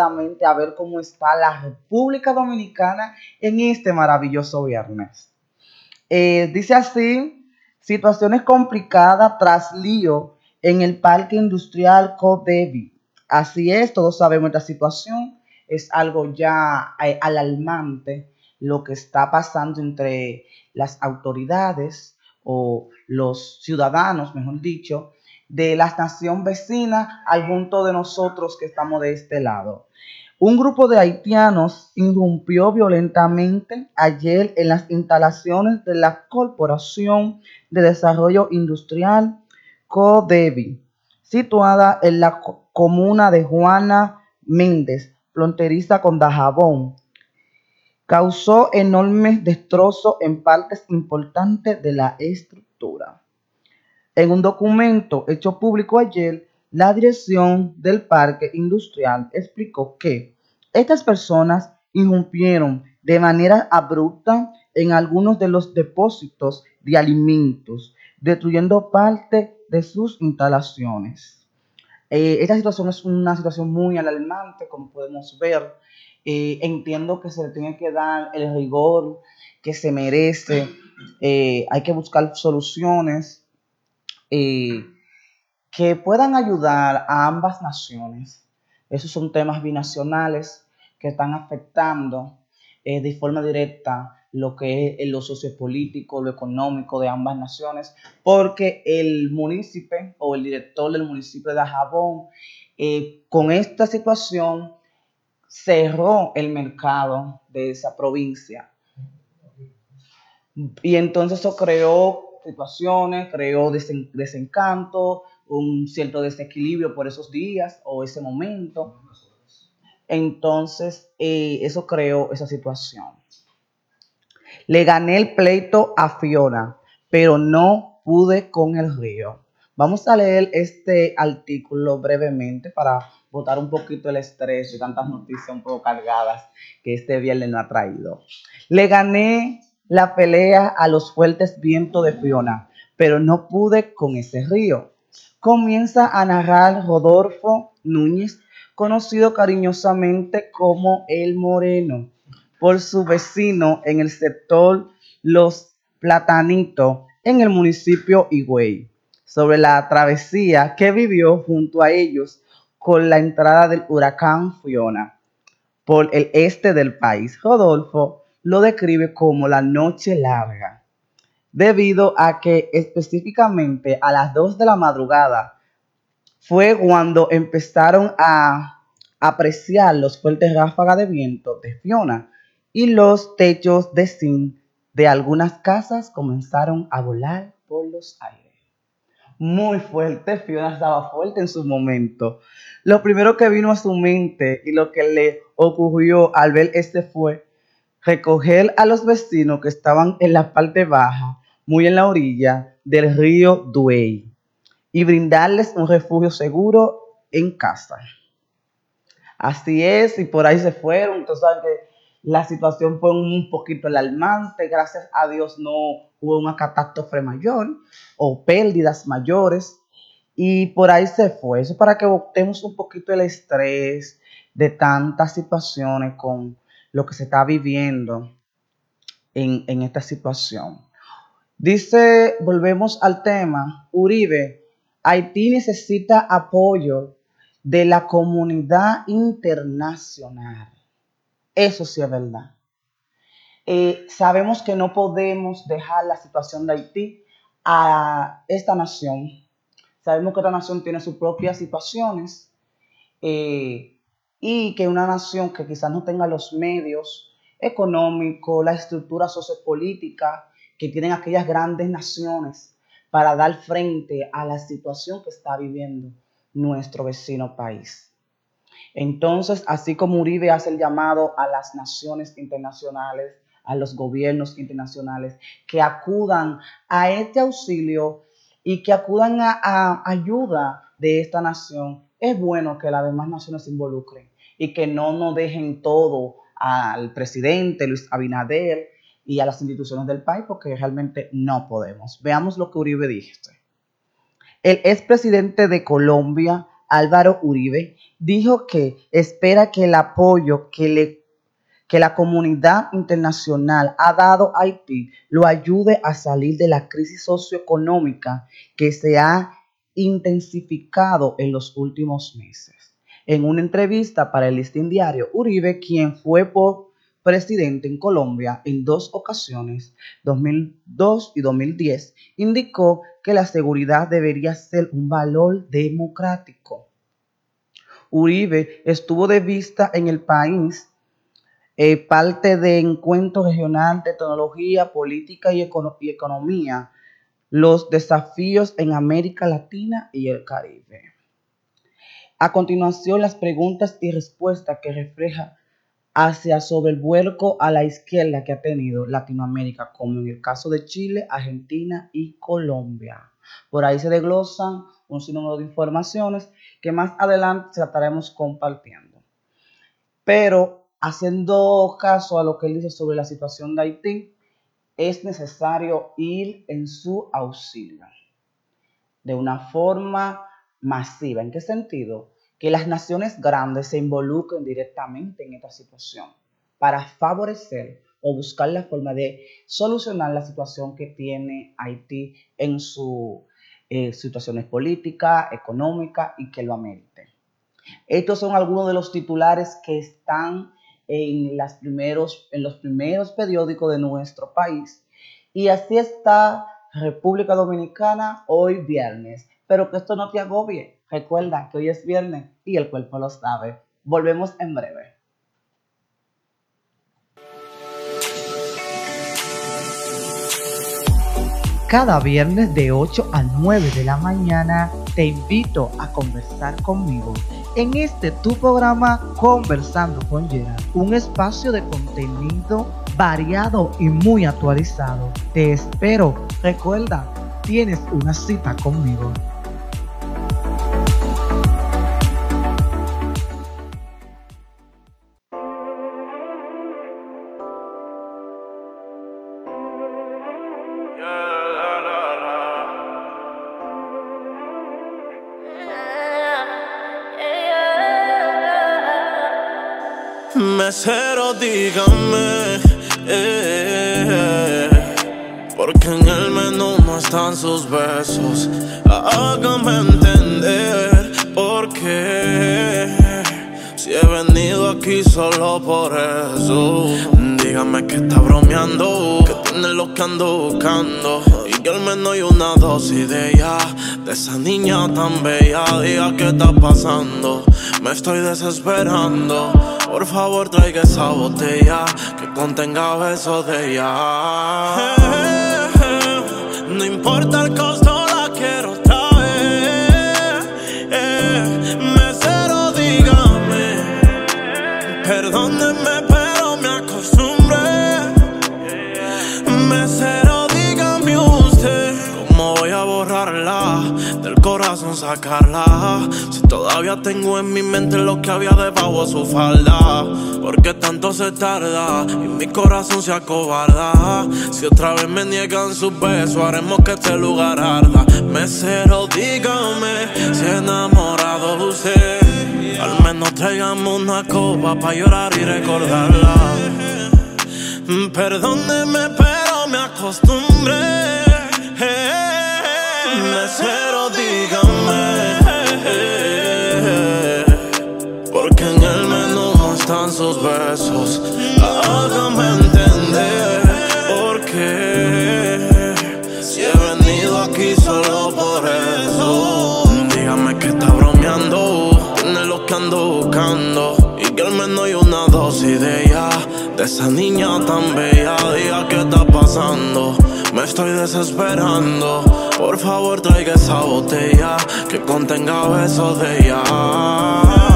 a ver cómo está la República Dominicana en este maravilloso viernes. Eh, dice así, situaciones complicadas tras lío en el Parque Industrial Codevi. Así es, todos sabemos esta situación, es algo ya eh, alarmante lo que está pasando entre las autoridades o los ciudadanos, mejor dicho, de la nación vecina al punto de nosotros que estamos de este lado. Un grupo de haitianos irrumpió violentamente ayer en las instalaciones de la Corporación de Desarrollo Industrial CODEVI, situada en la comuna de Juana Méndez, fronteriza con Dajabón. Causó enormes destrozos en partes importantes de la estructura. En un documento hecho público ayer, la dirección del parque industrial explicó que estas personas irrumpieron de manera abrupta en algunos de los depósitos de alimentos, destruyendo parte de sus instalaciones. Eh, esta situación es una situación muy alarmante, como podemos ver. Eh, entiendo que se le tiene que dar el rigor que se merece. Eh, hay que buscar soluciones que puedan ayudar a ambas naciones. Esos son temas binacionales que están afectando eh, de forma directa lo que es lo sociopolítico, lo económico de ambas naciones, porque el municipio o el director del municipio de Ajabón, eh, con esta situación, cerró el mercado de esa provincia. Y entonces eso creó situaciones, creó desencanto, un cierto desequilibrio por esos días o ese momento. Entonces, eh, eso creó esa situación. Le gané el pleito a Fiona, pero no pude con el río. Vamos a leer este artículo brevemente para botar un poquito el estrés de tantas noticias un poco cargadas que este viernes no ha traído. Le gané la pelea a los fuertes vientos de Fiona, pero no pude con ese río. Comienza a narrar Rodolfo Núñez, conocido cariñosamente como El Moreno, por su vecino en el sector Los Platanitos, en el municipio Higüey, sobre la travesía que vivió junto a ellos con la entrada del huracán Fiona por el este del país. Rodolfo lo describe como la noche larga, debido a que específicamente a las 2 de la madrugada fue cuando empezaron a apreciar los fuertes ráfagas de viento de Fiona y los techos de zinc de algunas casas comenzaron a volar por los aires. Muy fuerte, Fiona estaba fuerte en su momento. Lo primero que vino a su mente y lo que le ocurrió al ver este fue recoger a los vecinos que estaban en la parte baja, muy en la orilla del río Duey, y brindarles un refugio seguro en casa. Así es, y por ahí se fueron. Entonces, la situación fue un poquito alarmante. Gracias a Dios no hubo una catástrofe mayor o pérdidas mayores. Y por ahí se fue. Eso para que botemos un poquito el estrés de tantas situaciones con lo que se está viviendo en, esta situación. Dice, volvemos al tema, Uribe, Haití necesita apoyo de la comunidad internacional. Eso sí es verdad. Eh, sabemos que no podemos dejar la situación de Haití a esta nación. Sabemos que esta nación tiene sus propias situaciones. Eh, y que una nación que quizás no tenga los medios económicos, la estructura sociopolítica que tienen aquellas grandes naciones para dar frente a la situación que está viviendo nuestro vecino país. Entonces, así como Uribe hace el llamado a las naciones internacionales, a los gobiernos internacionales, que acudan a este auxilio y que acudan a, ayuda de esta nación, es bueno que las demás naciones se involucren y que no nos dejen todo al presidente Luis Abinader y a las instituciones del país porque realmente no podemos. Veamos lo que Uribe dijo. El expresidente de Colombia Álvaro Uribe, dijo que espera que el apoyo que, le, que la comunidad internacional ha dado a Haití lo ayude a salir de la crisis socioeconómica que se ha intensificado en los últimos meses. En una entrevista para el Listín Diario, Uribe, quien fue por presidente en Colombia en dos ocasiones, 2002 y 2010, indicó que la seguridad debería ser un valor democrático. Uribe estuvo de vista en el país eh, parte de encuentro regional de tecnología, política y, y economía, los desafíos en América Latina y el Caribe. A continuación, las preguntas y respuestas que refleja hacia sobre el vuelco a la izquierda que ha tenido Latinoamérica, como en el caso de Chile, Argentina y Colombia. Por ahí se desglosan un sinnúmero de informaciones que más adelante estaremos compartiendo. Pero haciendo caso a lo que él dice sobre la situación de Haití, es necesario ir en su auxilio de una forma masiva. ¿En qué sentido? Que las naciones grandes se involucren directamente en esta situación para favorecer o buscar la forma de solucionar la situación que tiene Haití en sus eh, situaciones políticas, económicas y que lo amerite. Estos son algunos de los titulares que están en, en los primeros periódicos de nuestro país. Y así está República Dominicana hoy viernes. Pero que esto no te agobie. Recuerda que hoy es viernes y el cuerpo lo sabe. Volvemos en breve. Cada viernes de 8 a 9 de la mañana te invito a conversar conmigo en este tu programa Conversando con Gerard, un espacio de contenido variado y muy actualizado. Te espero. Recuerda, tienes una cita conmigo. Mesero, dígame, eh, porque en el menú no están sus besos. Hágame entender por qué. Si he venido aquí solo por eso. Dígame que está bromeando, que tiene lo que ando buscando. Y que al menos hay una dosis de ella, de esa niña tan bella. Diga qué está pasando, me estoy desesperando. Por favor traiga esa botella que contenga besos de ella. No importa el costo, Si todavía tengo en mi mente lo que había debajo de su falda. Porque tanto se tarda y mi corazón se acobarda. Si otra vez me niegan sus besos, haremos que este lugar arda. Mesero, dígame si enamorado de usted. Al menos traigamos una copa para llorar y recordarla. Perdóneme, pero me acostumbré. Sus besos. Hágame entender. Porque si he venido aquí solo por eso. Dígame que está bromeando. Tiene lo que ando buscando. Y que al menos hay una dosis de ella. De esa niña tan bella. Diga qué está pasando. Me estoy desesperando. Por favor, traiga esa botella que contenga besos de ella.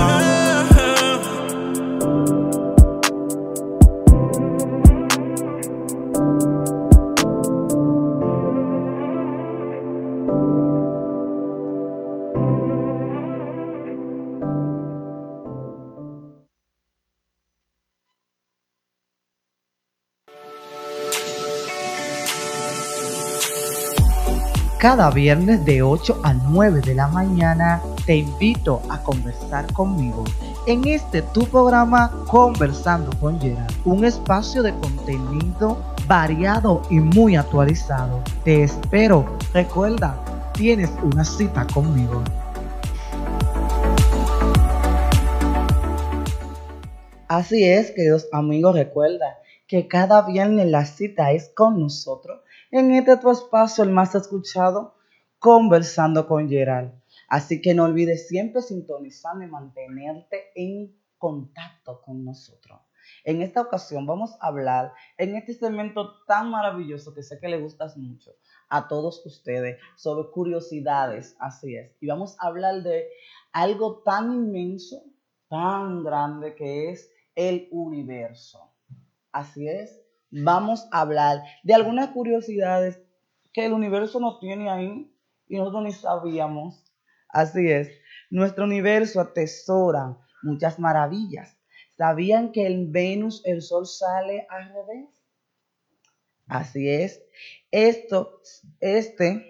Cada viernes de 8 a 9 de la mañana te invito a conversar conmigo en este tu programa Conversando con Gerard, un espacio de contenido variado y muy actualizado. Te espero. Recuerda, tienes una cita conmigo. Así es, queridos amigos, recuerda que cada viernes la cita es con nosotros en este tu espacio, el más escuchado, conversando con Gerald. Así que no olvides siempre sintonizarme y mantenerte en contacto con nosotros. En esta ocasión vamos a hablar en este segmento tan maravilloso que sé que le gustas mucho a todos ustedes sobre curiosidades, así es. Y vamos a hablar de algo tan inmenso, tan grande que es el universo. Así es, vamos a hablar de algunas curiosidades que el universo nos tiene ahí y nosotros ni sabíamos. Así es, nuestro universo atesora muchas maravillas. ¿Sabían que en Venus el Sol sale al revés? Así es. Esto, este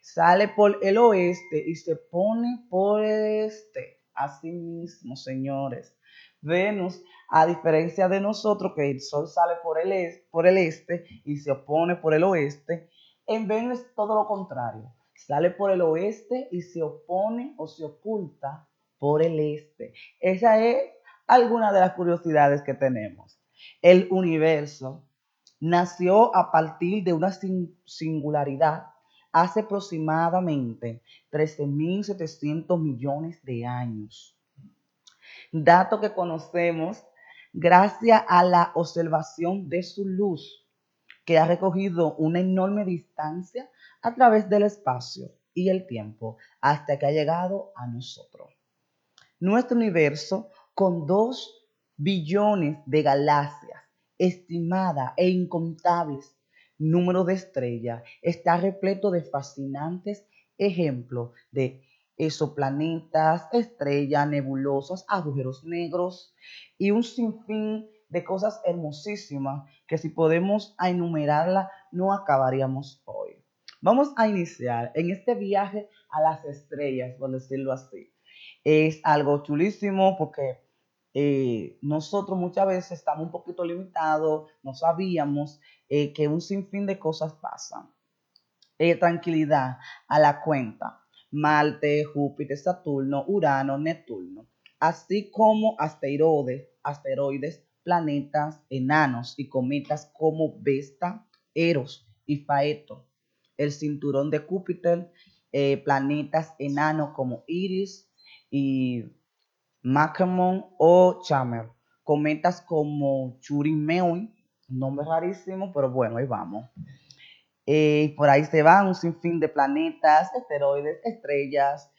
sale por el oeste y se pone por el este. Así mismo, señores. Venus, a diferencia de nosotros, que el Sol sale por el, por el este y se opone por el oeste, en Venus todo lo contrario. Sale por el oeste y se opone o se oculta por el este. Esa es alguna de las curiosidades que tenemos. El universo nació a partir de una singularidad hace aproximadamente 13.700 millones de años dato que conocemos gracias a la observación de su luz, que ha recogido una enorme distancia a través del espacio y el tiempo hasta que ha llegado a nosotros. Nuestro universo, con dos billones de galaxias, estimada e incontables números de estrellas, está repleto de fascinantes ejemplos de exoplanetas, estrellas, nebulosas, agujeros negros y un sinfín de cosas hermosísimas que si podemos enumerarla no acabaríamos hoy. Vamos a iniciar en este viaje a las estrellas, por decirlo así. Es algo chulísimo porque eh, nosotros muchas veces estamos un poquito limitados, no sabíamos eh, que un sinfín de cosas pasan. Eh, tranquilidad a la cuenta. Marte, Júpiter, Saturno, Urano, Neptuno, así como asteroides, asteroides, planetas enanos y cometas como Vesta, Eros y Faeto, el cinturón de Júpiter, eh, planetas enanos como Iris y Macamon o Chamer, cometas como Churyumov, nombre rarísimo, pero bueno, ahí vamos. Eh, por ahí se van un sinfín de planetas, asteroides, estrellas,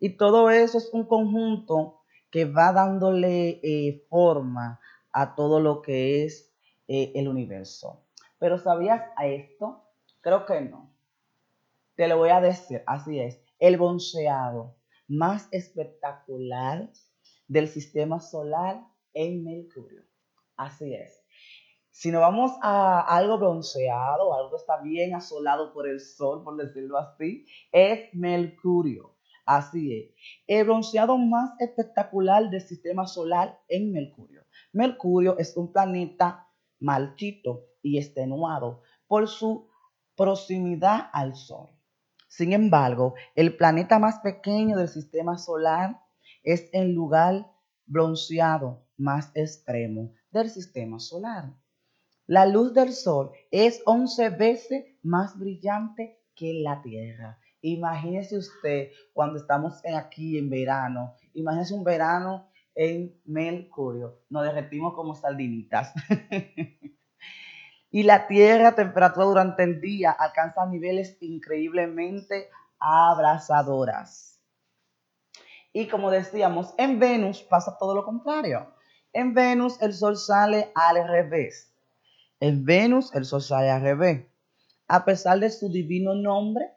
y todo eso es un conjunto que va dándole eh, forma a todo lo que es eh, el universo. Pero ¿sabías a esto? Creo que no. Te lo voy a decir, así es. El bronceado más espectacular del sistema solar en Mercurio. Así es. Si nos vamos a algo bronceado, algo que está bien asolado por el sol, por decirlo así, es Mercurio. Así es. El bronceado más espectacular del sistema solar en Mercurio. Mercurio es un planeta malchito y extenuado por su proximidad al Sol. Sin embargo, el planeta más pequeño del sistema solar es el lugar bronceado más extremo del sistema solar. La luz del sol es 11 veces más brillante que la Tierra. Imagínese usted cuando estamos aquí en verano. Imagínese un verano en Mercurio. Nos derretimos como sardinitas. y la Tierra, temperatura durante el día, alcanza niveles increíblemente abrasadoras. Y como decíamos, en Venus pasa todo lo contrario. En Venus el sol sale al revés. En Venus el sol sale. A pesar de su divino nombre,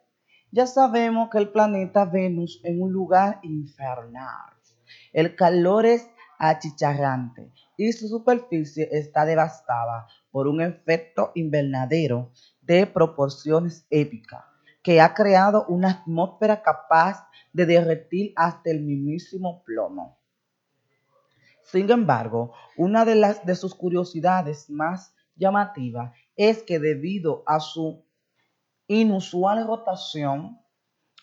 ya sabemos que el planeta Venus es un lugar infernal. El calor es achicharrante y su superficie está devastada por un efecto invernadero de proporciones épicas que ha creado una atmósfera capaz de derretir hasta el mismísimo plomo. Sin embargo, una de, las, de sus curiosidades más llamativas es que debido a su inusual rotación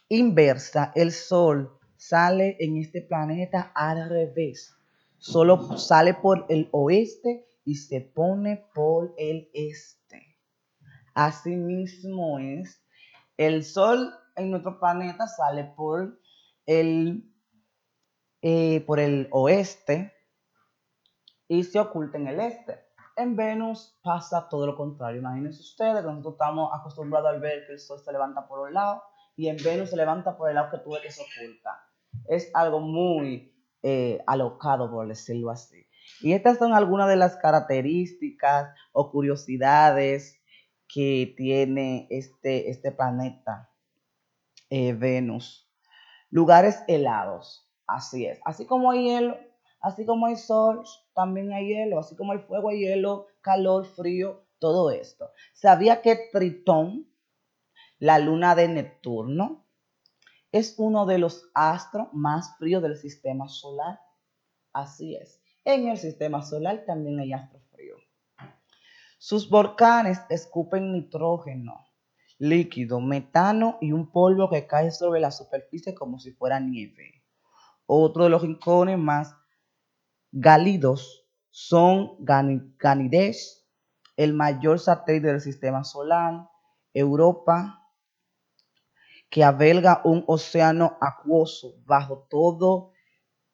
inversa, el Sol sale en este planeta al revés. Solo sale por el oeste y se pone por el este. Asimismo es, el Sol en nuestro planeta sale por el, eh, por el oeste y se oculta en el este. En Venus pasa todo lo contrario. Imagínense ustedes nosotros estamos acostumbrados a ver que el Sol se levanta por un lado y en Venus se levanta por el lado que tú ves que se oculta. Es algo muy eh, alocado, por decirlo así. Y estas son algunas de las características o curiosidades que tiene este, este planeta eh, Venus. Lugares helados, así es. Así como hay hielo, así como hay sol, también hay hielo. Así como hay fuego, hay hielo, calor, frío, todo esto. ¿Sabía que Tritón, la luna de Neptuno, es uno de los astros más fríos del sistema solar? Así es. En el sistema solar también hay astros fríos. Sus volcanes escupen nitrógeno, líquido, metano y un polvo que cae sobre la superficie como si fuera nieve. Otro de los rincones más gálidos son Ganides, el mayor satélite del sistema solar, Europa, que alberga un océano acuoso bajo todo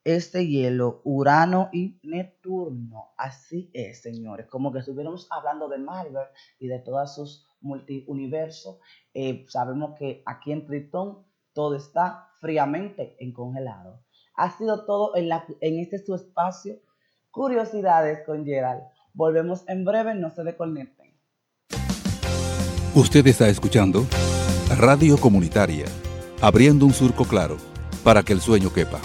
este hielo, Urano y Neptuno. Así es, señores. Como que estuviéramos hablando de Marvel y de todos sus multiuniversos. Eh, sabemos que aquí en Tritón todo está fríamente congelado. Ha sido todo en, este su espacio. Curiosidades con Gerald. Volvemos en breve, no se desconecten. Usted está escuchando Radio Comunitaria, abriendo un surco claro para que el sueño quepa.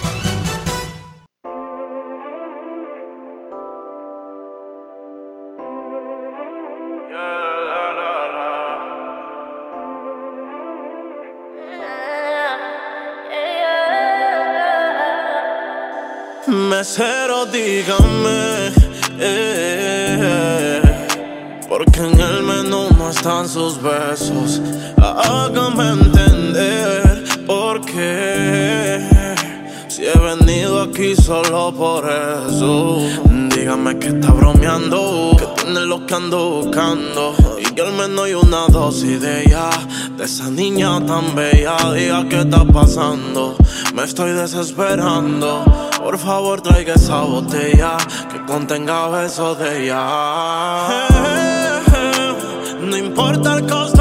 Dígame, eh, porque en el menú no están sus besos. Hágame entender por qué. Si he venido aquí solo por eso. Dígame que está bromeando, que tiene lo que ando buscando. Y que al menos hay una dosis de ella, de esa niña tan bella. Diga qué está pasando, me estoy desesperando. Por favor, traiga esa botella que contenga besos de ella. No importa el costo,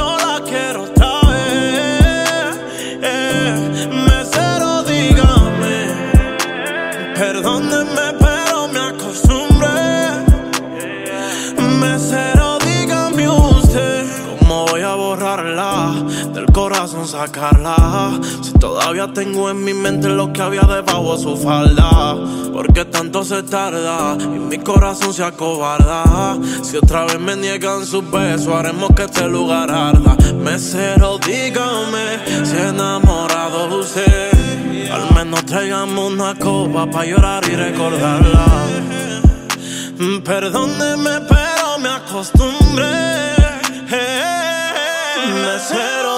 Si todavía tengo en mi mente lo que había debajo de su falda. ¿Por qué tanto se tarda? Y mi corazón se acobarda. Si otra vez me niegan sus besos, haremos que este lugar arda. Mesero, dígame si enamorado de usted. Al menos tráigame una copa para llorar y recordarla. Perdóneme, pero me acostumbré. Mesero,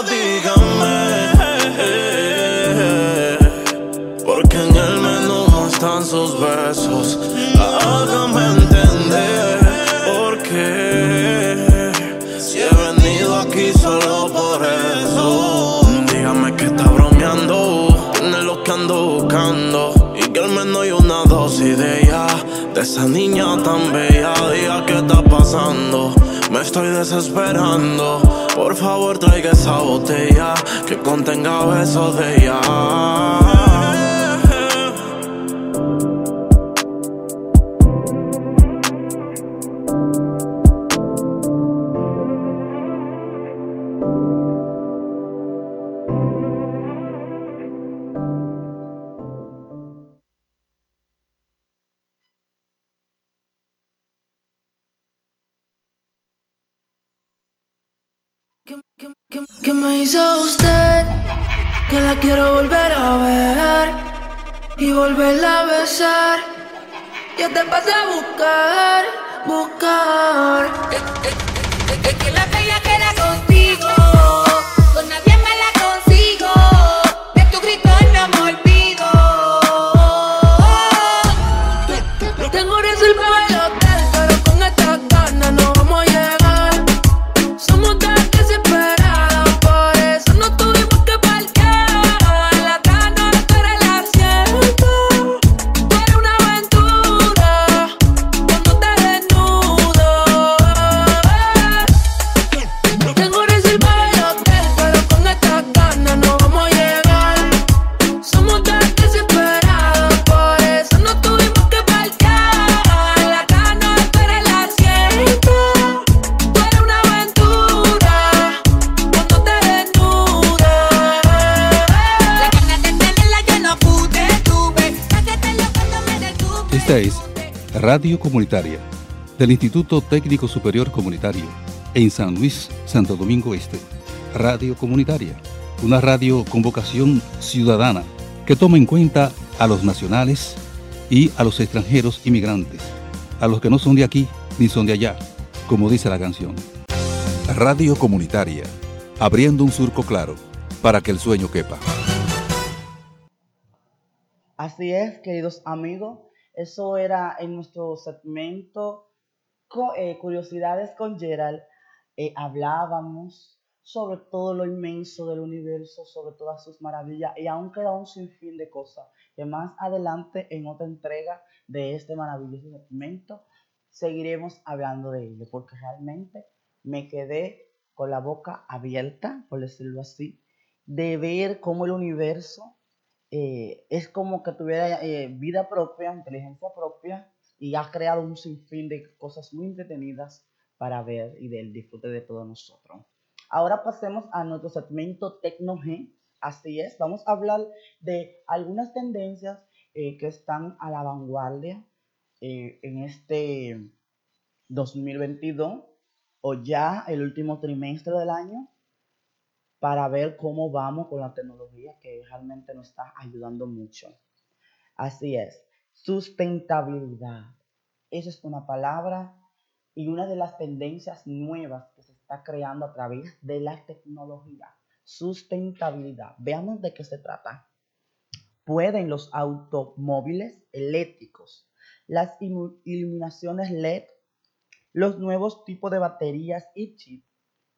sus besos. Hágame entender. Por qué. Si he venido aquí solo por eso. Dígame que está bromeando. Tiene lo que ando buscando. Y que al menos hay una dosis de ella. De esa niña tan bella. Diga qué está pasando. Me estoy desesperando. Por favor, traiga esa botella que contenga besos de ella. Me hizo usted? Que la quiero volver a ver y volverla a besar. Yo te pasé a buscar, buscar. Es, que la Es Radio Comunitaria del Instituto Técnico Superior Comunitario en San Luis, Santo Domingo Este. Radio Comunitaria, una radio con vocación ciudadana que toma en cuenta a los nacionales y a los extranjeros inmigrantes, a los que no son de aquí ni son de allá, como dice la canción. Radio Comunitaria, abriendo un surco claro para que el sueño quepa. Así es, queridos amigos, eso era en nuestro segmento eh, Curiosidades con Gerald. Eh, hablábamos sobre todo lo inmenso del universo, sobre todas sus maravillas y aún queda un sinfín de cosas que más adelante en otra entrega de este maravilloso segmento seguiremos hablando de ello porque realmente me quedé con la boca abierta, por decirlo así, de ver cómo el universo eh, es como que tuviera eh, vida propia, inteligencia propia, y ha creado un sinfín de cosas muy entretenidas para ver y del disfrute de todos nosotros. Ahora pasemos a nuestro segmento Tecno G. Así es, vamos a hablar de algunas tendencias eh, que están a la vanguardia en este 2022 o ya el último trimestre del año para ver cómo vamos con la tecnología que realmente nos está ayudando mucho. Así es, sustentabilidad. Esa es una palabra y una de las tendencias nuevas que se está creando a través de la tecnología. Sustentabilidad. Veamos de qué se trata. Pueden los automóviles eléctricos, las ilu- iluminaciones LED, los nuevos tipos de baterías y chips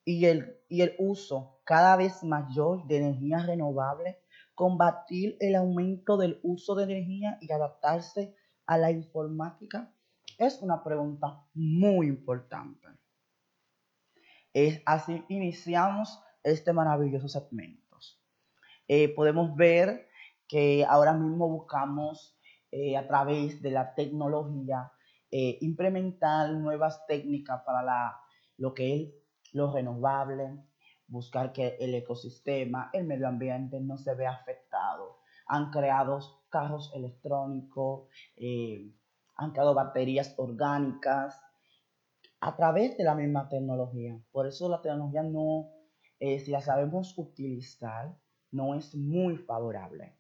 y el, y el uso cada vez mayor de energías renovables, combatir el aumento del uso de energía y adaptarse a la informática? Es una pregunta muy importante. Es así iniciamos este maravilloso segmento. Eh, podemos ver que ahora mismo buscamos eh, a través de la tecnología eh, implementar nuevas técnicas para la, lo que es lo renovable, buscar que el ecosistema, el medio ambiente no se vea afectado. Han creado carros electrónicos, eh, han creado baterías orgánicas a través de la misma tecnología. Por eso la tecnología no, eh, si la sabemos utilizar, no es muy favorable.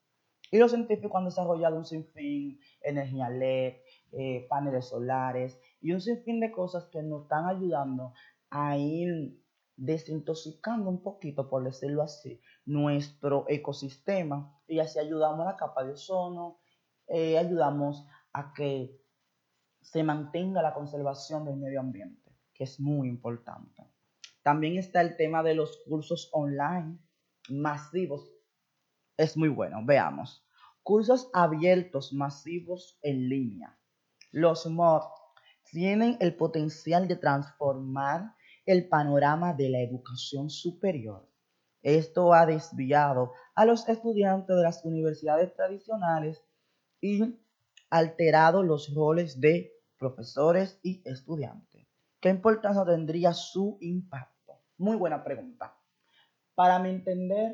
Y los científicos han desarrollado un sinfín, energía LED, eh, paneles solares y un sinfín de cosas que nos están ayudando a ir desintoxicando un poquito, por decirlo así, nuestro ecosistema y así ayudamos a la capa de ozono, eh, ayudamos a que se mantenga la conservación del medio ambiente, que es muy importante. También está el tema de los cursos online masivos. Es muy bueno, veamos. Cursos abiertos masivos en línea. Los MOOC tienen el potencial de transformar el panorama de la educación superior. Esto ha desviado a los estudiantes de las universidades tradicionales y alterado los roles de profesores y estudiantes. ¿Qué importancia tendría su impacto? Muy buena pregunta. Para mi entender,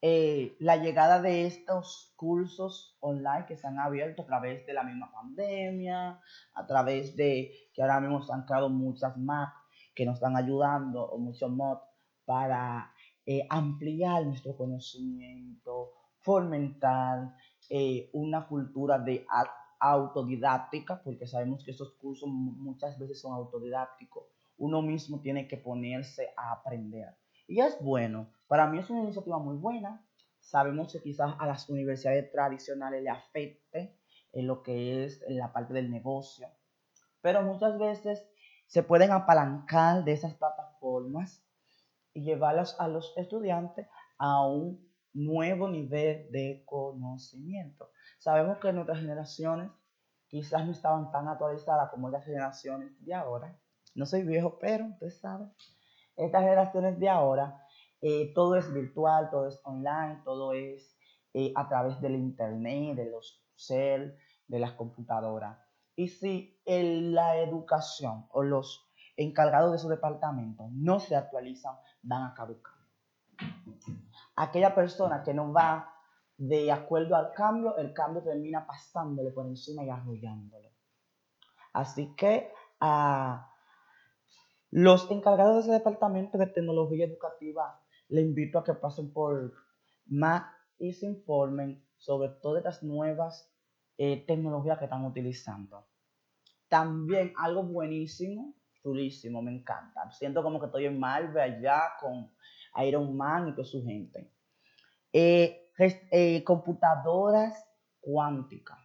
eh, la llegada de estos cursos online que se han abierto a través de la misma pandemia, a través de que ahora mismo se muchas Mac que nos están ayudando, o muchos mods para eh, ampliar nuestro conocimiento, fomentar eh, una cultura de autodidáctica, porque sabemos que estos cursos mu- muchas veces son autodidácticos. Uno mismo tiene que ponerse a aprender. Y es bueno, para mí es una iniciativa muy buena. Sabemos que quizás a las universidades tradicionales le afecte en lo que es la parte del negocio, pero muchas veces se pueden apalancar de esas plataformas y llevarlas a los estudiantes a un nuevo nivel de conocimiento. Sabemos que nuestras generaciones quizás no estaban tan actualizadas como las generaciones de ahora. No soy viejo, pero usted sabe, estas generaciones de ahora, eh, todo es virtual, todo es online, todo es eh, a través del internet, de los cel, de las computadoras. Y si el- la educación o los encargados de su departamento no se actualizan, van a caducar. Aquella persona que no va de acuerdo al cambio, el cambio termina pasándole por encima y arrollándolo. Así que a los encargados de ese departamento de tecnología educativa, le invito a que pasen por más y se informen sobre todas las nuevas eh, tecnologías que están utilizando. También algo buenísimo, chulísimo, me encanta. Siento como que estoy en Marvel allá con Iron Man y toda su gente. Eh, eh, computadoras cuánticas.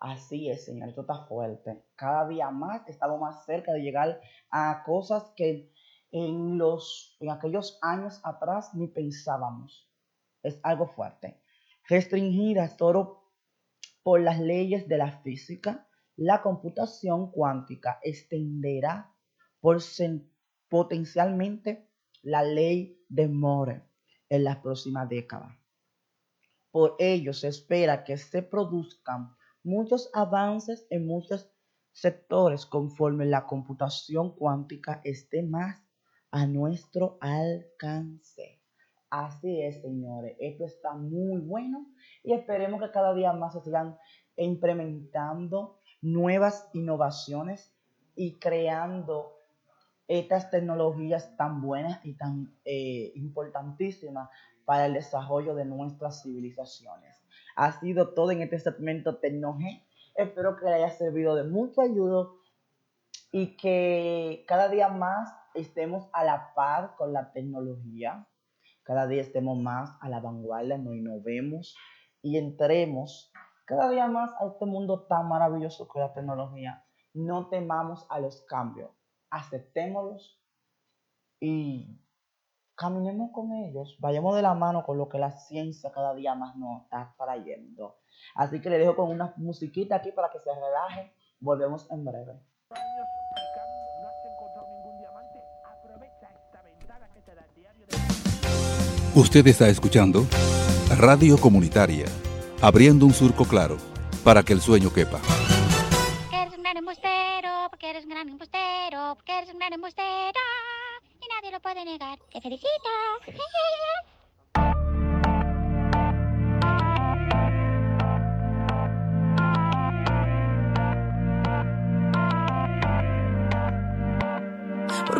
Así es, señor, esto está fuerte. Cada día más estamos más cerca de llegar a cosas que en, los, en aquellos años atrás ni pensábamos. Es algo fuerte. Restringir a todo por las leyes de la física, la computación cuántica extenderá potencialmente la ley de Moore en las próximas décadas. Por ello, se espera que se produzcan muchos avances en muchos sectores conforme la computación cuántica esté más a nuestro alcance. Así es, señores, esto está muy bueno y esperemos que cada día más se sigan implementando nuevas innovaciones y creando estas tecnologías tan buenas y tan eh, importantísimas para el desarrollo de nuestras civilizaciones. Ha sido todo en este segmento. Espero que le haya servido de mucha ayuda y que cada día más estemos a la par con la tecnología, cada día estemos más a la vanguardia, nos innovemos y entremos cada día más a este mundo tan maravilloso que es la tecnología. No temamos a los cambios, aceptémoslos y caminemos con ellos, vayamos de la mano con lo que la ciencia cada día más nos está trayendo. Así que le dejo con una musiquita aquí para que se relaje. Volvemos en breve. Usted está escuchando Radio Comunitaria, abriendo un surco claro para que el sueño quepa. Y nadie lo puede negar.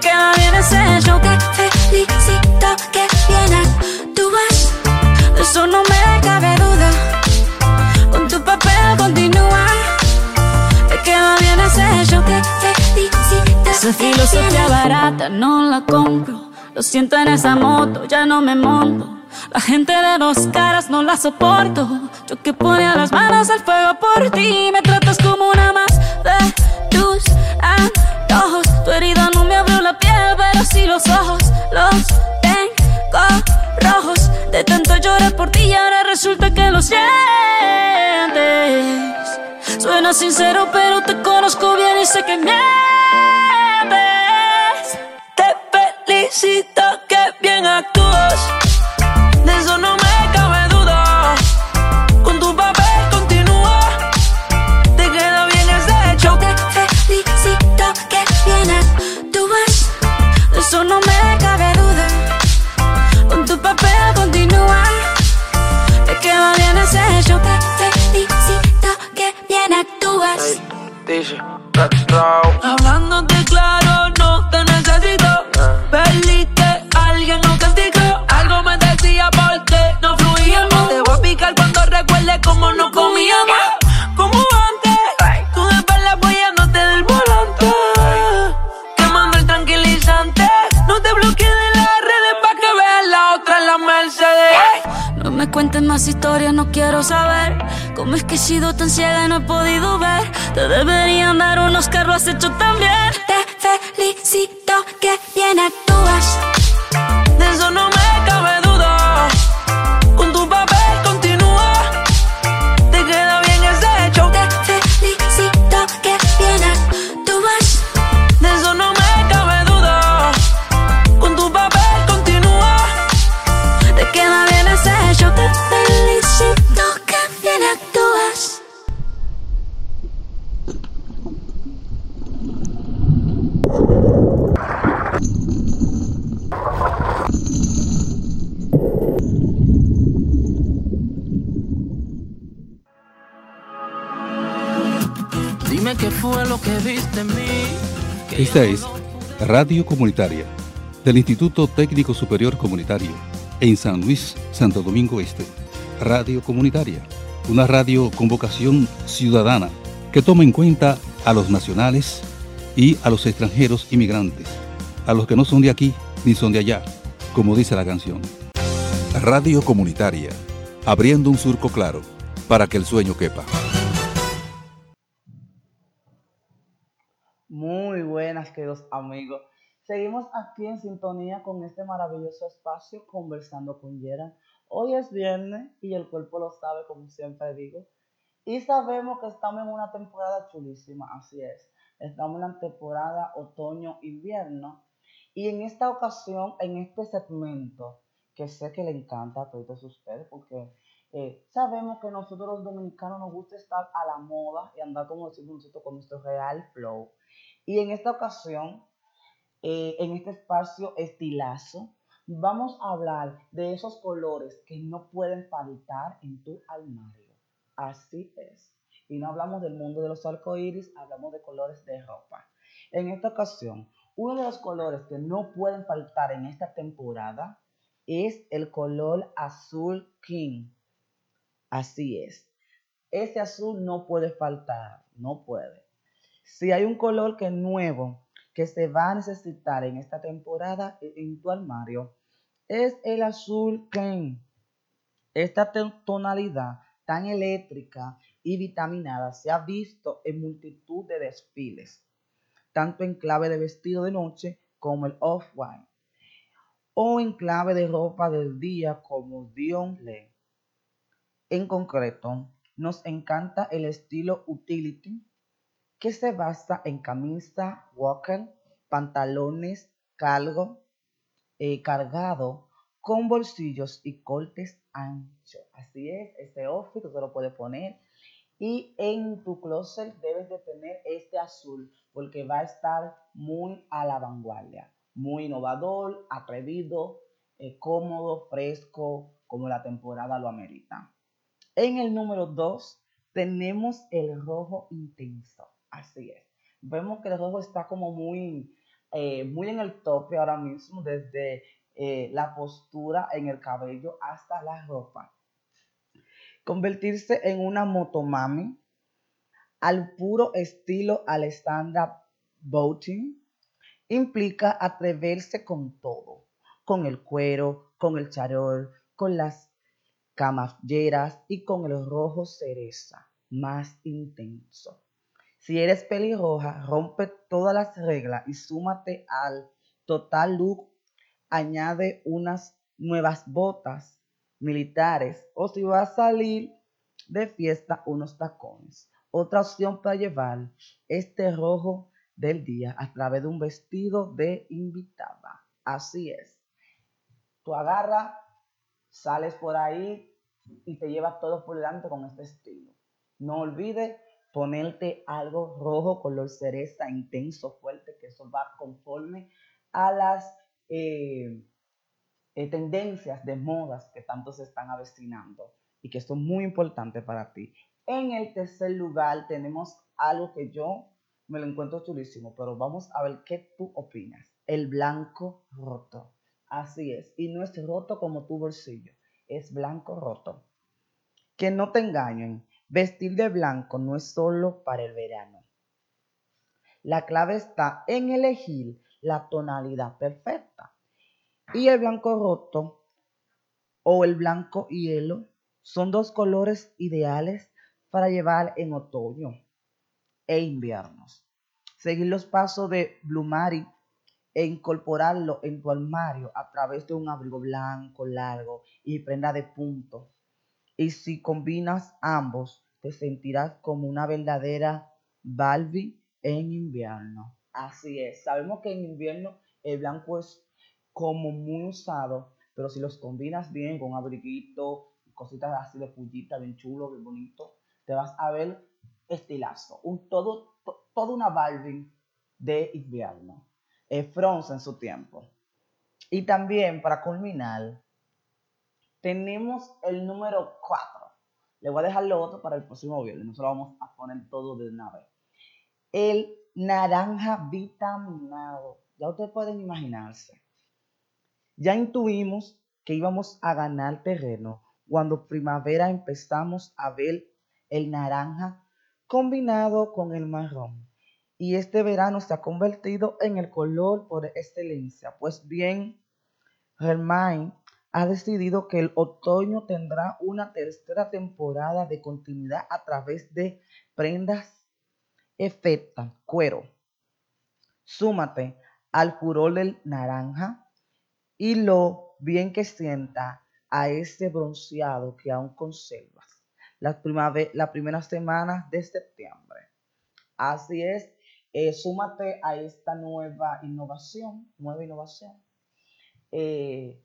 Te queda bien ese show Te felicito que bien actúas. De eso no me cabe duda. Con tu papel continúa. Te queda bien ese show Te felicito Esa filosofía barata no la compro. Lo siento en esa moto, ya no me monto. La gente de dos caras no la soporto. Yo que ponía las manos al fuego por ti. Me tratas como una más de tus antojos. Tu herida no me sí los ojos. Los tengo rojos. De tanto llorar por ti y ahora resulta que lo sientes. Suena sincero, pero te conozco bien y sé que mientes. Te felicito que bien actúas. Hablándote claro, no te necesito. Me cuentes más historias, no quiero saber cómo es que he sido tan ciega y no he podido ver. Te deberían dar unos carros has hecho también. Te felicito Radio Comunitaria del Instituto Técnico Superior Comunitario en San Luis, Santo Domingo Este. Radio Comunitaria, una radio con vocación ciudadana que toma en cuenta a los nacionales y a los extranjeros inmigrantes, a los que no son de aquí ni son de allá, como dice la canción. Radio Comunitaria, abriendo un surco claro para que el sueño quepa. Buenas, queridos amigos. Seguimos aquí en sintonía con este maravilloso espacio conversando con Yera. Hoy es viernes y el cuerpo lo sabe, como siempre digo. Y sabemos que estamos en una temporada chulísima, así es. Estamos en la temporada otoño-invierno. Y en esta ocasión, en este segmento, que sé que le encanta a todos ustedes, porque eh, sabemos que nosotros los dominicanos nos gusta estar a la moda y andar como decimos nosotros con nuestro real flow. Y en esta ocasión, eh, en este espacio estilazo, vamos a hablar de esos colores que no pueden faltar en tu armario. Así es. Y no hablamos del mundo de los arcoíris, hablamos de colores de ropa. En esta ocasión, uno de los colores que no pueden faltar en esta temporada es el color azul king. Así es. Ese azul no puede faltar, no puede. Si hay un color que nuevo que se va a necesitar en esta temporada e- en tu armario, es el azul Ken. Esta tonalidad tan eléctrica y vitaminada se ha visto en multitud de desfiles, tanto en clave de vestido de noche como el off-white, o en clave de ropa del día como Dion Lee. En concreto, nos encanta el estilo utility que se basa en camisa, walker, pantalones, cargo, eh, cargado con bolsillos y cortes anchos. Así es, este outfit tú lo puedes poner y en tu closet debes de tener este azul porque va a estar muy a la vanguardia, muy innovador, atrevido, eh, cómodo, fresco, como la temporada lo amerita. En el número 2 tenemos el rojo intenso. Así es. Vemos que el rojo está como muy, eh, muy en el tope ahora mismo, desde eh, la postura en el cabello hasta la ropa. Convertirse en una motomami al puro estilo Alessandra Boating implica atreverse con todo, con el cuero, con el charol, con las camalleras y con el rojo cereza más intenso. Si eres pelirroja, rompe todas las reglas y súmate al total look. Añade unas nuevas botas militares o si vas a salir de fiesta, unos tacones. Otra opción para llevar este rojo del día a través de un vestido de invitada. Así es. Tú agarras, sales por ahí y te llevas todo por delante con este estilo. No olvides ponerte algo rojo, color cereza, intenso, fuerte, que eso va conforme a las eh, eh, tendencias de modas que tanto se están avecinando y que son muy importantes para ti. En el tercer lugar tenemos algo que yo me lo encuentro chulísimo, pero vamos a ver qué tú opinas. El blanco roto. Así es. Y no es roto como tu bolsillo, es blanco roto. Que no te engañen, vestir de blanco no es solo para el verano. La clave está en elegir la tonalidad perfecta. Y el blanco roto o el blanco hielo son dos colores ideales para llevar en otoño e inviernos. Seguir los pasos de Blumari e incorporarlo en tu armario a través de un abrigo blanco largo y prenda de punto. Y si combinas ambos, te sentirás como una verdadera Barbie en invierno. Así es. Sabemos que en invierno el blanco es como muy usado, pero si los combinas bien con abriguito, cositas así de pullita, bien chulo, bien bonito, te vas a ver estilazo. Un todo, to- toda una Barbie de invierno. Eh, Fronce en su tiempo. Y también, para culminar, tenemos el número 4. Le voy a dejar lo otro para el próximo viernes. Nosotros vamos a poner todo de una vez. El naranja vitaminado. Ya ustedes pueden imaginarse. Ya intuimos que íbamos a ganar terreno cuando primavera empezamos a ver el naranja combinado con el marrón. Y este verano se ha convertido en el color por excelencia. Pues bien, Germain ha decidido que el otoño tendrá una tercera temporada de continuidad a través de prendas efecta, cuero. Súmate al furor del naranja y lo bien que sienta a ese bronceado que aún conservas. Las primave- la primera semana de septiembre. Así es, eh, súmate a esta nueva innovación, nueva innovación. Eh,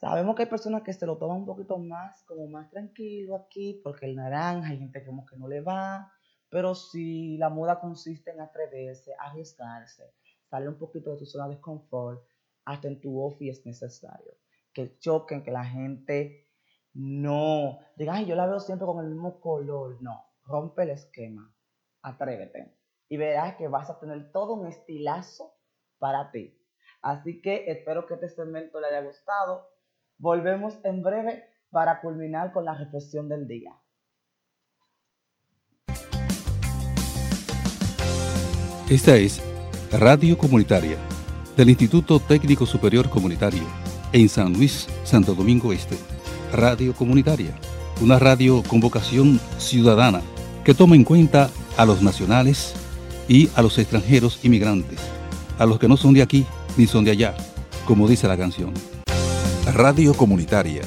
sabemos que hay personas que se lo toman un poquito más, como más tranquilo aquí, porque el naranja, hay gente como que no le va, pero si la moda consiste en atreverse, arriesgarse, salir un poquito de tu zona de confort, hasta en tu office es necesario. Que choquen, que la gente no diga, ay, yo la veo siempre con el mismo color. No, rompe el esquema, atrévete. Y verás que vas a tener todo un estilazo para ti. Así que espero que este segmento le haya gustado. Volvemos en breve para culminar con la reflexión del día. Esta es Radio Comunitaria del Instituto Técnico Superior Comunitario en San Luis, Santo Domingo Este. Radio Comunitaria, una radio con vocación ciudadana que toma en cuenta a los nacionales y a los extranjeros inmigrantes, a los que no son de aquí ni son de allá, como dice la canción. Radio Comunitaria,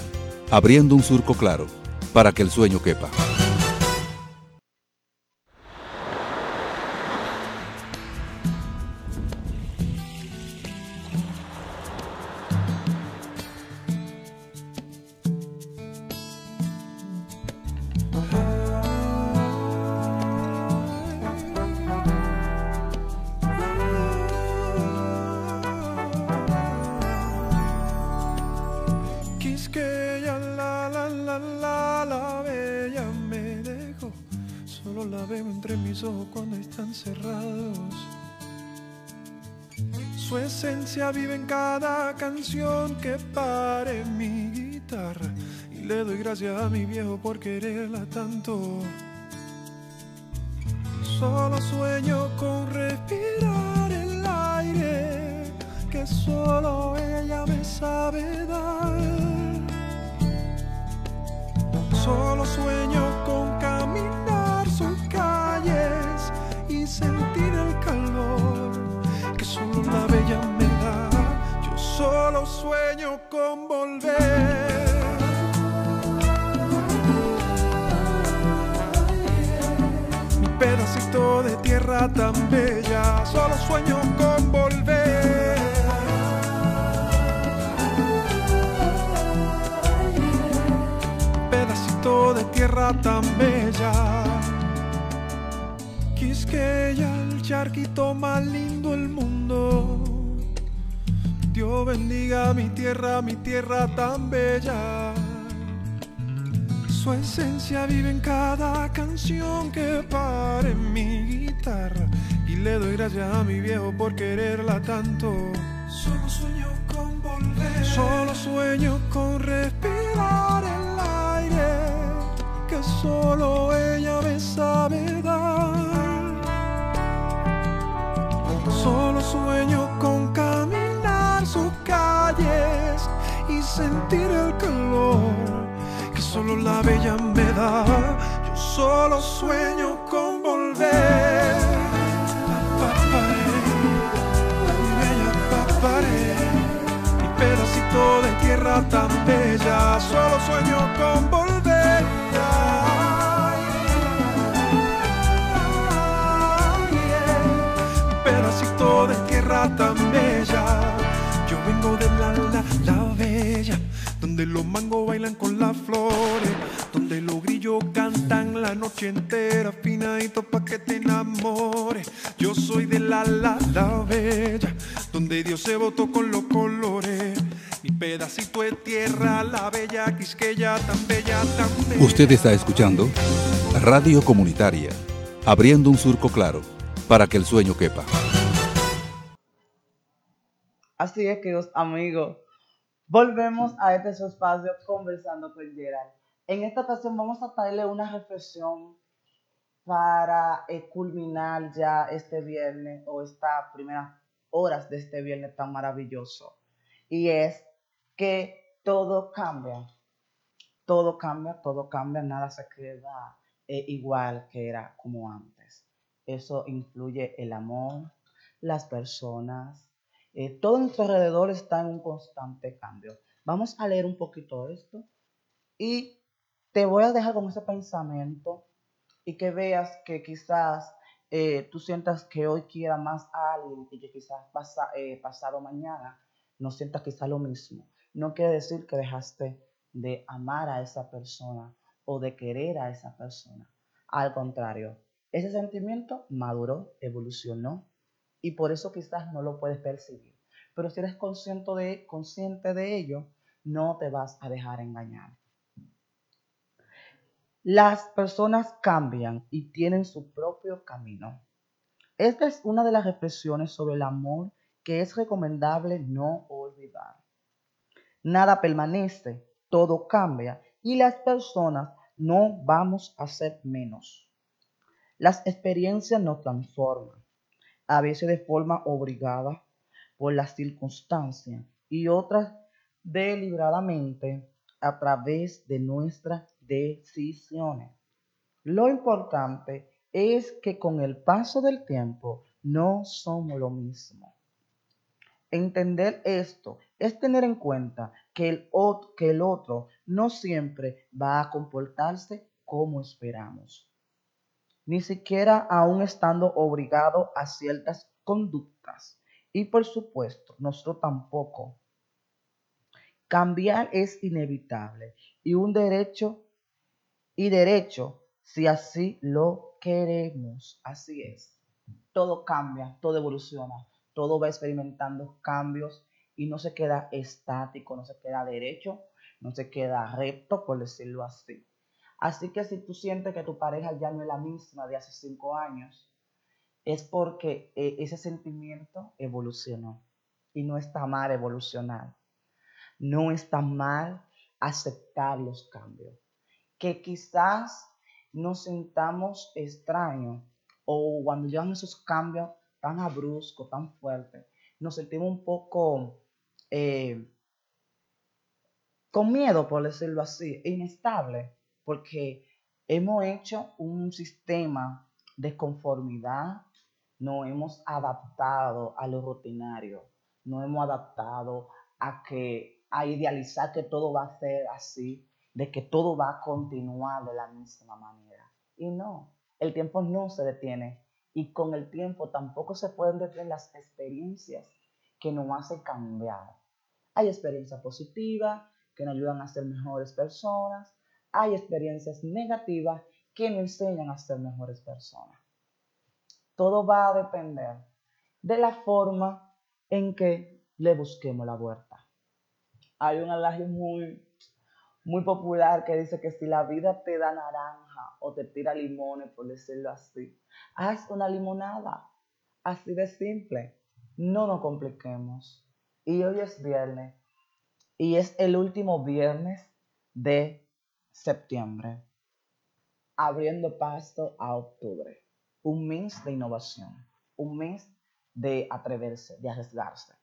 abriendo un surco claro para que el sueño quepa. Charquito más lindo del mundo. Dios bendiga mi tierra, mi tierra tan bella. Su esencia vive en cada canción que pare mi guitarra y le doy gracias a mi viejo por quererla tanto. Solo sueño con volver, solo sueño con respirar el aire que solo ella me sabe dar. Solo sueño con caminar sus calles y sentir el calor que solo la bella me da. Yo solo sueño con volver. Paparé, bella paparé, mi pedacito de tierra tan bella. Solo sueño con volver. Tierra tan bella. Yo vengo de la, la, la bella, donde los mangos bailan con las flores, donde los grillos cantan la noche entera, finadito pa' que te enamores. Yo soy de la, la, la bella, donde Dios se votó con los colores. Mi pedacito de tierra, la bella quisqueya, tan bella, tan bella. Usted está escuchando Radio Comunitaria, abriendo un surco claro para que el sueño quepa. Así es, queridos amigos. Volvemos a este su espacio conversando con Gerald. En esta ocasión vamos a traerle una reflexión para eh, culminar ya este viernes o estas primeras horas de este viernes tan maravilloso. Y es que todo cambia. Todo cambia, todo cambia, nada se queda eh, igual que era como antes. Eso incluye el amor, las personas, eh, todo nuestro alrededor está en un constante cambio. Vamos a leer un poquito esto y te voy a dejar con ese pensamiento y que veas que quizás eh, tú sientas que hoy quiera más a alguien y que quizás pasa, eh, pasado mañana no sientas quizás lo mismo. No quiere decir que dejaste de amar a esa persona o de querer a esa persona. Al contrario, ese sentimiento maduró, evolucionó y por eso quizás no lo puedes percibir. Pero si eres consciente de, consciente de ello, no te vas a dejar engañar. Las personas cambian y tienen su propio camino. Esta es una de las reflexiones sobre el amor que es recomendable no olvidar. Nada permanece, todo cambia y las personas no vamos a ser menos. Las experiencias nos transforman, a veces de forma obligada por las circunstancias y otras deliberadamente a través de nuestras decisiones. Lo importante es que con el paso del tiempo no somos lo mismo. Entender esto es tener en cuenta que el, otro no siempre va a comportarse como esperamos, ni siquiera aún estando obligado a ciertas conductas. Y por supuesto, nosotros tampoco. Cambiar es inevitable y un derecho y derecho si así lo queremos. Así es. Todo cambia, todo evoluciona, todo va experimentando cambios y no se queda estático, no se queda derecho, no se queda recto, por decirlo así. Así que si tú sientes que tu pareja ya no es la misma de hace cinco años, es porque eh, ese sentimiento evolucionó y no está mal evolucionar. No está mal aceptar los cambios. Que quizás nos sintamos extraños o cuando llegan esos cambios tan abruptos, tan fuertes, nos sentimos un poco eh, con miedo, por decirlo así, inestable, porque hemos hecho un sistema de conformidad, no hemos adaptado a lo rutinario, no hemos adaptado a que a idealizar que todo va a ser así, de que todo va a continuar de la misma manera. Y no, el tiempo no se detiene y con el tiempo tampoco se pueden detener las experiencias que nos hacen cambiar. Hay experiencias positivas que nos ayudan a ser mejores personas, hay experiencias negativas que nos enseñan a ser mejores personas. Todo va a depender de la forma en que le busquemos la vuelta. Hay un adagio muy, muy popular que dice que si la vida te da naranja o te tira limones, por decirlo así. Haz una limonada. Así de simple. No nos compliquemos. Y hoy es viernes. Y es el último viernes de septiembre. Abriendo pasto a octubre. Un mes de innovación. Un mes de atreverse, de arriesgarse.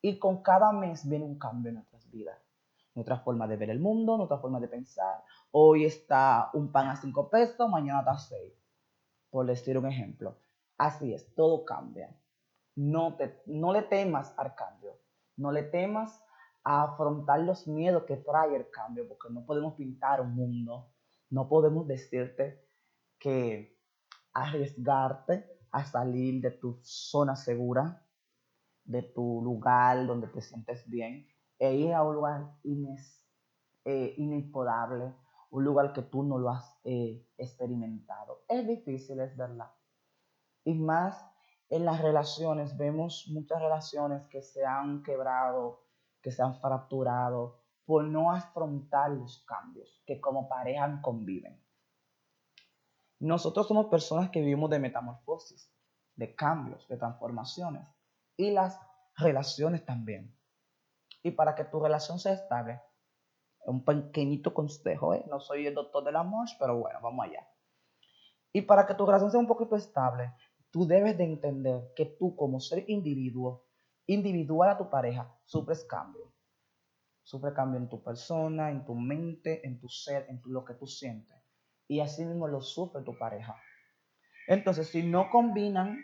Y con cada mes viene un cambio en nuestras vidas. Nuestra forma de ver el mundo, nuestra forma de pensar. Hoy está un pan a cinco pesos, mañana está a seis. Por decir un ejemplo. Así es, todo cambia. No, te, no le temas al cambio. No le temas a afrontar los miedos que trae el cambio, porque no podemos pintar un mundo. No podemos decirte que arriesgarte a salir de tu zona segura, de tu lugar donde te sientes bien, e ir a un lugar ines, eh, inexplorable, un lugar que tú no lo has eh, experimentado. Es difícil, es verdad. Y más en las relaciones, vemos muchas relaciones que se han quebrado, que se han fracturado por no afrontar los cambios que como pareja conviven. Nosotros somos personas que vivimos de metamorfosis, de cambios, de transformaciones y las relaciones también. Y para que tu relación sea estable, un pequeñito consejo, ¿eh? no soy el doctor del amor, pero bueno, vamos allá. Y para que tu relación sea un poquito estable, tú debes de entender que tú como ser individuo, individual a tu pareja, sufres cambio. Sufre cambio en tu persona, en tu mente, en tu ser, en lo que tú sientes. Y así mismo lo sufre tu pareja. Entonces, si no combinan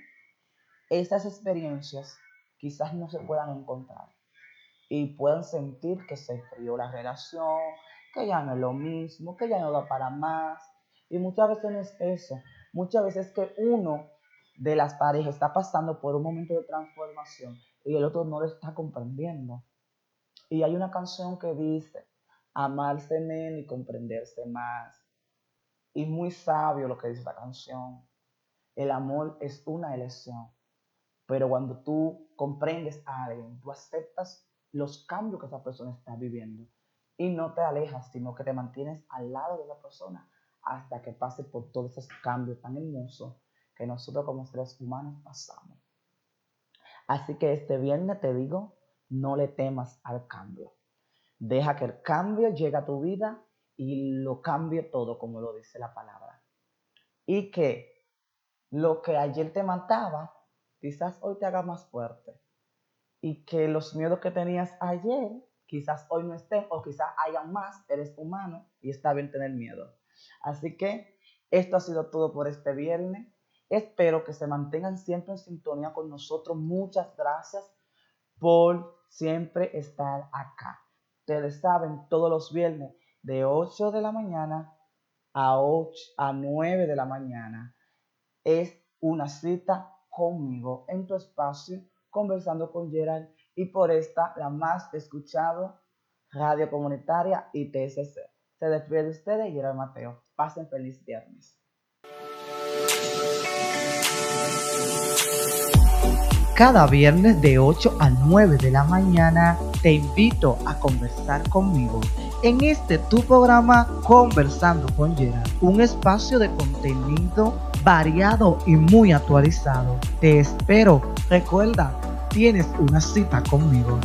esas experiencias, quizás no se puedan encontrar. Y puedan sentir que se enfrió la relación, que ya no es lo mismo, que ya no da para más. Y muchas veces no es eso. Muchas veces es que uno de las parejas está pasando por un momento de transformación y el otro no lo está comprendiendo. Y hay una canción que dice, amarse menos y comprenderse más. Y muy sabio lo que dice la canción. El amor es una elección. Pero cuando tú comprendes a alguien, tú aceptas los cambios que esa persona está viviendo y no te alejas, sino que te mantienes al lado de esa persona hasta que pase por todos esos cambios tan hermosos que nosotros como seres humanos pasamos. Así que este viernes te digo, no le temas al cambio. Deja que el cambio llegue a tu vida y lo cambie todo, como lo dice la palabra. Y que lo que ayer te mataba, quizás hoy te haga más fuerte. Y que los miedos que tenías ayer, quizás hoy no estén o quizás hayan más. Eres humano y está bien tener miedo. Así que esto ha sido todo por este viernes. Espero que se mantengan siempre en sintonía con nosotros. Muchas gracias por siempre estar acá. Ustedes saben, todos los viernes de 8 de la mañana a 8 a 9 de la mañana es una cita conmigo en tu espacio conversando con Gerald y por esta la más escuchado radio comunitaria y TSC. Se despide de ustedes Gerald Mateo. Pasen feliz viernes. Cada viernes de 8 a 9 de la mañana te invito a conversar conmigo en este tu programa Conversando con Gerard, un espacio de contenido variado y muy actualizado. Te espero. Recuerda, tienes una cita conmigo.